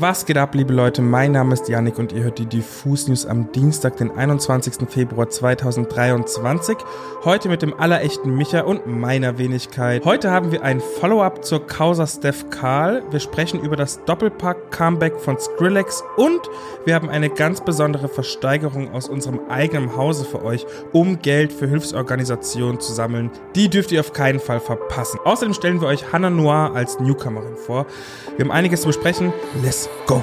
Was geht ab, liebe Leute? Mein Name ist Yannick und ihr hört die Diffus News am Dienstag, den 21. Februar 2023. Heute mit dem allerechten Micha und meiner Wenigkeit. Heute haben wir ein Follow-up zur Causa Steph Karl. Wir sprechen über das Doppelpack-Comeback von Skrillex und wir haben eine ganz besondere Versteigerung aus unserem eigenen Hause für euch, um Geld für Hilfsorganisationen zu sammeln. Die dürft ihr auf keinen Fall verpassen. Außerdem stellen wir euch Hannah Noir als Newcomerin vor. Wir haben einiges zu besprechen. Let's go!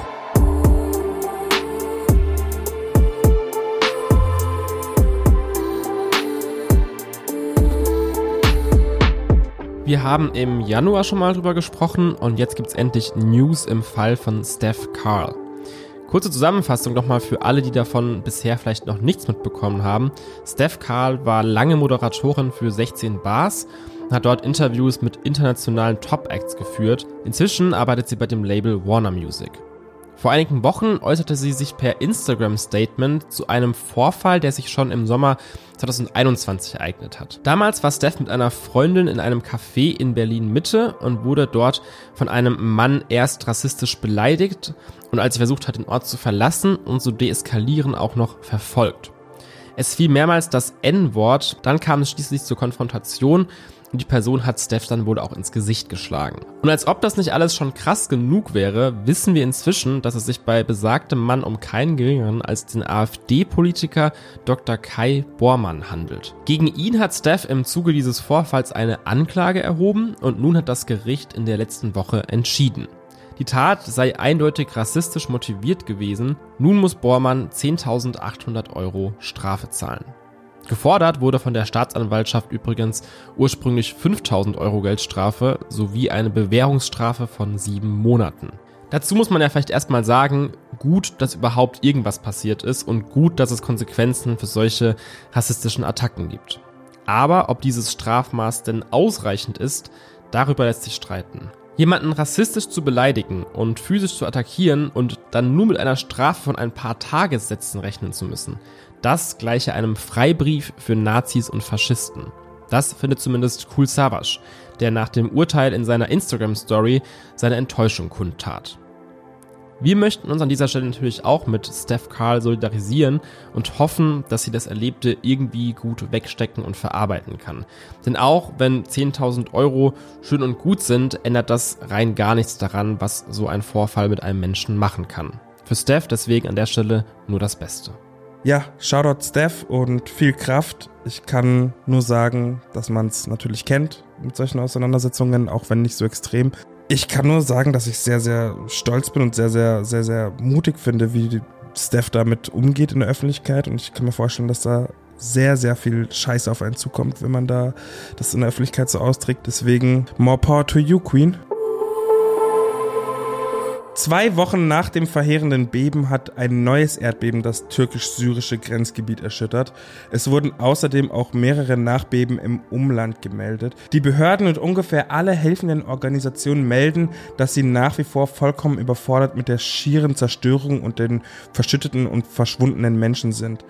Wir haben im Januar schon mal drüber gesprochen und jetzt gibt's endlich News im Fall von Steph Carl. Kurze Zusammenfassung nochmal für alle, die davon bisher vielleicht noch nichts mitbekommen haben. Steph Carl war lange Moderatorin für 16 Bars hat dort Interviews mit internationalen Top-Acts geführt. Inzwischen arbeitet sie bei dem Label Warner Music. Vor einigen Wochen äußerte sie sich per Instagram-Statement zu einem Vorfall, der sich schon im Sommer 2021 ereignet hat. Damals war Steph mit einer Freundin in einem Café in Berlin Mitte und wurde dort von einem Mann erst rassistisch beleidigt und als sie versucht hat, den Ort zu verlassen und zu deeskalieren, auch noch verfolgt. Es fiel mehrmals das N-Wort, dann kam es schließlich zur Konfrontation und die Person hat Steph dann wohl auch ins Gesicht geschlagen. Und als ob das nicht alles schon krass genug wäre, wissen wir inzwischen, dass es sich bei besagtem Mann um keinen geringeren als den AfD-Politiker Dr. Kai Bormann handelt. Gegen ihn hat Steph im Zuge dieses Vorfalls eine Anklage erhoben und nun hat das Gericht in der letzten Woche entschieden. Die Tat sei eindeutig rassistisch motiviert gewesen. Nun muss Bormann 10.800 Euro Strafe zahlen. Gefordert wurde von der Staatsanwaltschaft übrigens ursprünglich 5000 Euro Geldstrafe sowie eine Bewährungsstrafe von sieben Monaten. Dazu muss man ja vielleicht erstmal sagen, gut, dass überhaupt irgendwas passiert ist und gut, dass es Konsequenzen für solche rassistischen Attacken gibt. Aber ob dieses Strafmaß denn ausreichend ist, darüber lässt sich streiten. Jemanden rassistisch zu beleidigen und physisch zu attackieren und dann nur mit einer Strafe von ein paar Tagessätzen rechnen zu müssen, das gleiche einem Freibrief für Nazis und Faschisten. Das findet zumindest Kul Savas, der nach dem Urteil in seiner Instagram-Story seine Enttäuschung kundtat. Wir möchten uns an dieser Stelle natürlich auch mit Steph Carl solidarisieren und hoffen, dass sie das Erlebte irgendwie gut wegstecken und verarbeiten kann. Denn auch wenn 10.000 Euro schön und gut sind, ändert das rein gar nichts daran, was so ein Vorfall mit einem Menschen machen kann. Für Steph deswegen an der Stelle nur das Beste. Ja, Shoutout Steph und viel Kraft. Ich kann nur sagen, dass man es natürlich kennt mit solchen Auseinandersetzungen, auch wenn nicht so extrem. Ich kann nur sagen, dass ich sehr, sehr stolz bin und sehr, sehr, sehr, sehr mutig finde, wie Steph damit umgeht in der Öffentlichkeit. Und ich kann mir vorstellen, dass da sehr, sehr viel Scheiße auf einen zukommt, wenn man da das in der Öffentlichkeit so austrägt. Deswegen, more power to you, Queen. Zwei Wochen nach dem verheerenden Beben hat ein neues Erdbeben das türkisch-syrische Grenzgebiet erschüttert. Es wurden außerdem auch mehrere Nachbeben im Umland gemeldet. Die Behörden und ungefähr alle helfenden Organisationen melden, dass sie nach wie vor vollkommen überfordert mit der schieren Zerstörung und den verschütteten und verschwundenen Menschen sind.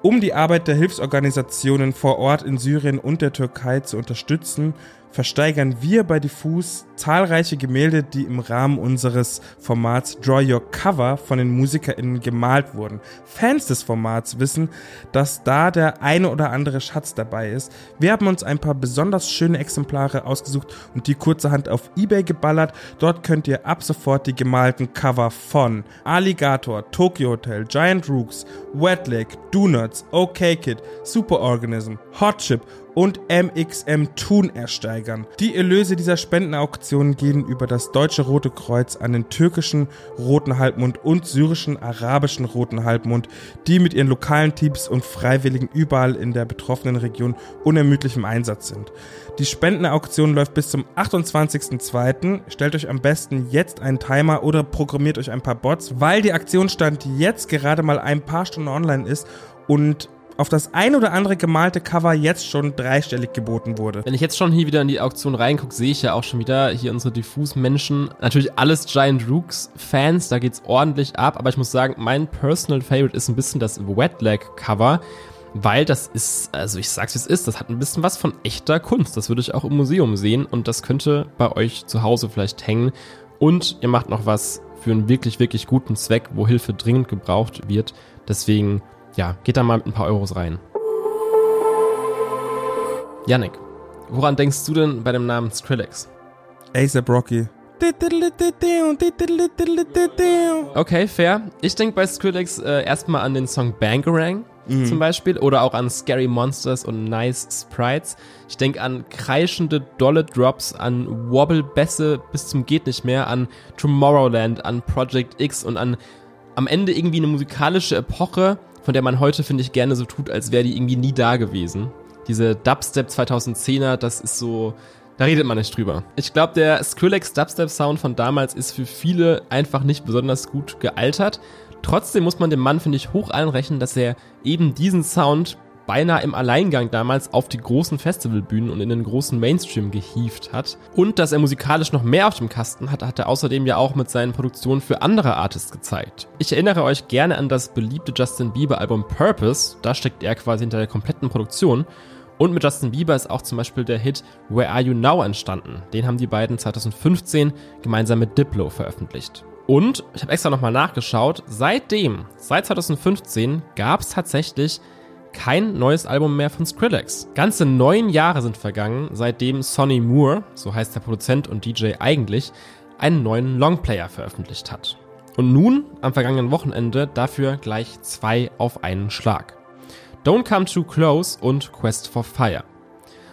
Um die Arbeit der Hilfsorganisationen vor Ort in Syrien und der Türkei zu unterstützen, versteigern wir bei Diffus zahlreiche Gemälde, die im Rahmen unseres Formats Draw Your Cover von den MusikerInnen gemalt wurden. Fans des Formats wissen, dass da der eine oder andere Schatz dabei ist. Wir haben uns ein paar besonders schöne Exemplare ausgesucht und die kurzerhand auf Ebay geballert. Dort könnt ihr ab sofort die gemalten Cover von Alligator, Tokyo Hotel, Giant Rooks, Wet Lake, Donuts, OK Kid, Superorganism, Hot Chip und MXM Thun ersteigern. Die Erlöse dieser Spendenauktion gehen über das Deutsche Rote Kreuz an den türkischen Roten Halbmond und syrischen arabischen Roten Halbmond, die mit ihren lokalen Teams und Freiwilligen überall in der betroffenen Region unermüdlich im Einsatz sind. Die Spendenauktion läuft bis zum 28.02. Stellt euch am besten jetzt einen Timer oder programmiert euch ein paar Bots, weil die Aktionsstand jetzt gerade mal ein paar Stunden online ist und auf das ein oder andere gemalte Cover jetzt schon dreistellig geboten wurde. Wenn ich jetzt schon hier wieder in die Auktion reingucke, sehe ich ja auch schon wieder hier unsere Diffus-Menschen. Natürlich alles Giant Rooks-Fans, da geht's ordentlich ab. Aber ich muss sagen, mein Personal Favorite ist ein bisschen das Wet Leg Cover. Weil das ist, also ich sag's wie es ist, das hat ein bisschen was von echter Kunst. Das würde ich auch im Museum sehen und das könnte bei euch zu Hause vielleicht hängen. Und ihr macht noch was für einen wirklich, wirklich guten Zweck, wo Hilfe dringend gebraucht wird. Deswegen, ja, geht da mal mit ein paar Euros rein. Yannick, woran denkst du denn bei dem Namen Skrillex? ASAP Rocky. Okay, fair. Ich denke bei Skrillex äh, erstmal an den Song Bangarang mhm. zum Beispiel oder auch an Scary Monsters und Nice Sprites. Ich denke an kreischende, dolle Drops, an Wobble-Bässe bis zum geht nicht mehr, an Tomorrowland, an Project X und an am Ende irgendwie eine musikalische Epoche, von der man heute, finde ich, gerne so tut, als wäre die irgendwie nie da gewesen. Diese Dubstep 2010er, das ist so, da redet man nicht drüber. Ich glaube, der Skrillex Dubstep Sound von damals ist für viele einfach nicht besonders gut gealtert. Trotzdem muss man dem Mann, finde ich, hoch anrechnen, dass er eben diesen Sound beinahe im Alleingang damals auf die großen Festivalbühnen und in den großen Mainstream gehievt hat. Und dass er musikalisch noch mehr auf dem Kasten hat, hat er außerdem ja auch mit seinen Produktionen für andere Artists gezeigt. Ich erinnere euch gerne an das beliebte Justin Bieber Album Purpose, da steckt er quasi hinter der kompletten Produktion. Und mit Justin Bieber ist auch zum Beispiel der Hit Where Are You Now entstanden. Den haben die beiden 2015 gemeinsam mit Diplo veröffentlicht. Und ich habe extra nochmal nachgeschaut, seitdem, seit 2015, gab es tatsächlich kein neues Album mehr von Skrillex. Ganze neun Jahre sind vergangen, seitdem Sonny Moore, so heißt der Produzent und DJ eigentlich, einen neuen Longplayer veröffentlicht hat. Und nun, am vergangenen Wochenende, dafür gleich zwei auf einen Schlag. Don't Come Too Close und Quest for Fire.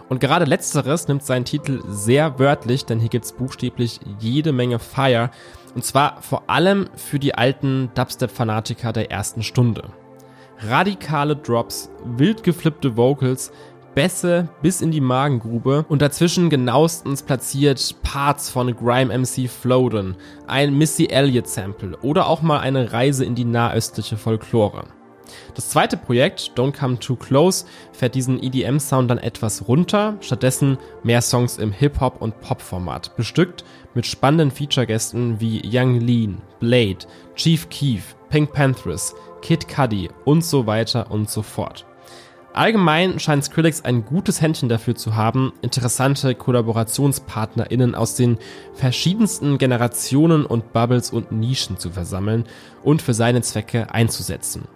Und gerade letzteres nimmt seinen Titel sehr wörtlich, denn hier gibt's buchstäblich jede Menge Fire. Und zwar vor allem für die alten Dubstep-Fanatiker der ersten Stunde. Radikale Drops, wild geflippte Vocals, Bässe bis in die Magengrube und dazwischen genauestens platziert Parts von Grime MC Floden, ein Missy Elliott Sample oder auch mal eine Reise in die nahöstliche Folklore. Das zweite Projekt, Don't Come Too Close, fährt diesen EDM-Sound dann etwas runter, stattdessen mehr Songs im Hip-Hop- und Pop-Format, bestückt mit spannenden Feature-Gästen wie Young Lean, Blade, Chief Keef, Pink Panthers, Kid Cudi und so weiter und so fort. Allgemein scheint Skrillex ein gutes Händchen dafür zu haben, interessante KollaborationspartnerInnen aus den verschiedensten Generationen und Bubbles und Nischen zu versammeln und für seine Zwecke einzusetzen.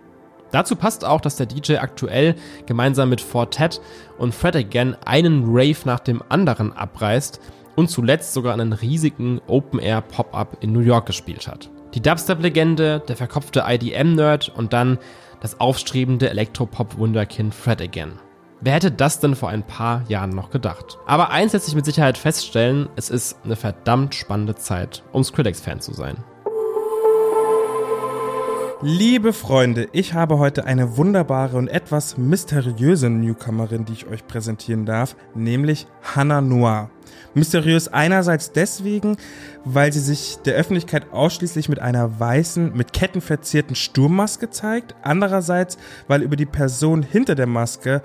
Dazu passt auch, dass der DJ aktuell gemeinsam mit Fortet und Fred Again einen Rave nach dem anderen abreißt und zuletzt sogar einen riesigen Open-Air Pop-Up in New York gespielt hat. Die Dubstep-Legende, der verkopfte IDM-Nerd und dann das aufstrebende Elektropop-Wunderkind Fred Again. Wer hätte das denn vor ein paar Jahren noch gedacht? Aber eins lässt sich mit Sicherheit feststellen, es ist eine verdammt spannende Zeit, um Skrillex-Fan zu sein. Liebe Freunde, ich habe heute eine wunderbare und etwas mysteriöse Newcomerin, die ich euch präsentieren darf, nämlich Hannah Noir. Mysteriös einerseits deswegen, weil sie sich der Öffentlichkeit ausschließlich mit einer weißen, mit Ketten verzierten Sturmmaske zeigt, andererseits, weil über die Person hinter der Maske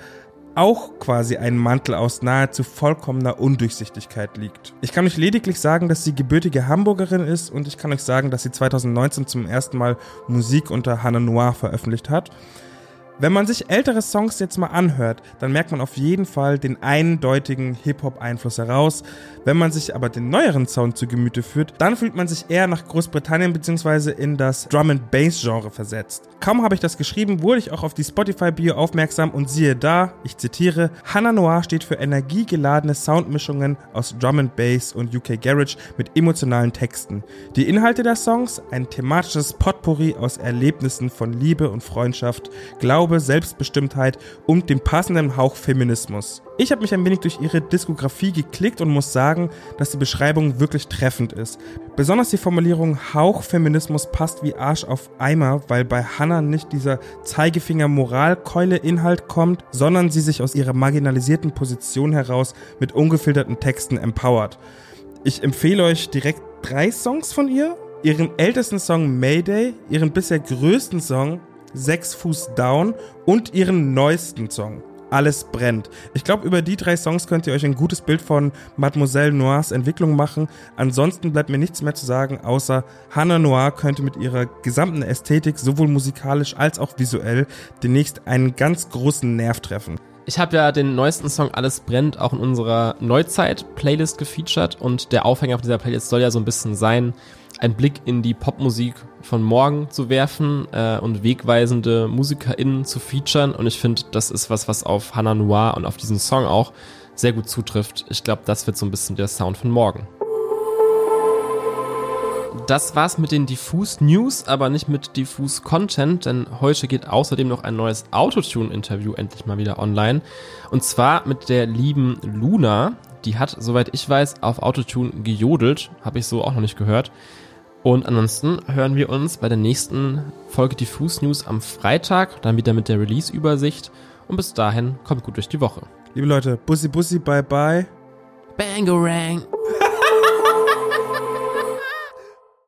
auch quasi ein Mantel aus nahezu vollkommener Undurchsichtigkeit liegt. Ich kann euch lediglich sagen, dass sie gebürtige Hamburgerin ist und ich kann euch sagen, dass sie 2019 zum ersten Mal Musik unter Hannah Noir veröffentlicht hat. Wenn man sich ältere Songs jetzt mal anhört, dann merkt man auf jeden Fall den eindeutigen Hip-Hop-Einfluss heraus. Wenn man sich aber den neueren Sound zu Gemüte führt, dann fühlt man sich eher nach Großbritannien bzw. in das Drum and Bass Genre versetzt. Kaum habe ich das geschrieben, wurde ich auch auf die Spotify-Bio aufmerksam und siehe da, ich zitiere, Hannah Noir steht für energiegeladene Soundmischungen aus Drum and Bass und UK Garage mit emotionalen Texten. Die Inhalte der Songs, ein thematisches Potpourri aus Erlebnissen von Liebe und Freundschaft, Glaube Glaube, Selbstbestimmtheit und dem passenden Hauch Feminismus. Ich habe mich ein wenig durch ihre Diskografie geklickt und muss sagen, dass die Beschreibung wirklich treffend ist. Besonders die Formulierung Hauch Feminismus passt wie Arsch auf Eimer, weil bei Hannah nicht dieser Zeigefinger Moralkeule Inhalt kommt, sondern sie sich aus ihrer marginalisierten Position heraus mit ungefilterten Texten empowert. Ich empfehle euch direkt drei Songs von ihr. Ihren ältesten Song Mayday, ihren bisher größten Song 6 Fuß Down und ihren neuesten Song. Alles brennt. Ich glaube, über die drei Songs könnt ihr euch ein gutes Bild von Mademoiselle Noirs Entwicklung machen. Ansonsten bleibt mir nichts mehr zu sagen, außer Hannah Noir könnte mit ihrer gesamten Ästhetik, sowohl musikalisch als auch visuell, demnächst einen ganz großen Nerv treffen. Ich habe ja den neuesten Song Alles brennt auch in unserer Neuzeit-Playlist gefeatured und der Aufhänger auf dieser Playlist soll ja so ein bisschen sein, einen Blick in die Popmusik von morgen zu werfen äh, und wegweisende MusikerInnen zu featuren. Und ich finde, das ist was, was auf Hannah Noir und auf diesen Song auch sehr gut zutrifft. Ich glaube, das wird so ein bisschen der Sound von morgen. Das war's mit den Diffus News, aber nicht mit Diffus Content, denn heute geht außerdem noch ein neues Autotune-Interview endlich mal wieder online. Und zwar mit der lieben Luna. Die hat, soweit ich weiß, auf Autotune gejodelt. Habe ich so auch noch nicht gehört. Und ansonsten hören wir uns bei der nächsten Folge Diffus News am Freitag, dann wieder mit der Release-Übersicht. Und bis dahin, kommt gut durch die Woche. Liebe Leute, Bussi Bussi, bye bye. Bangarang.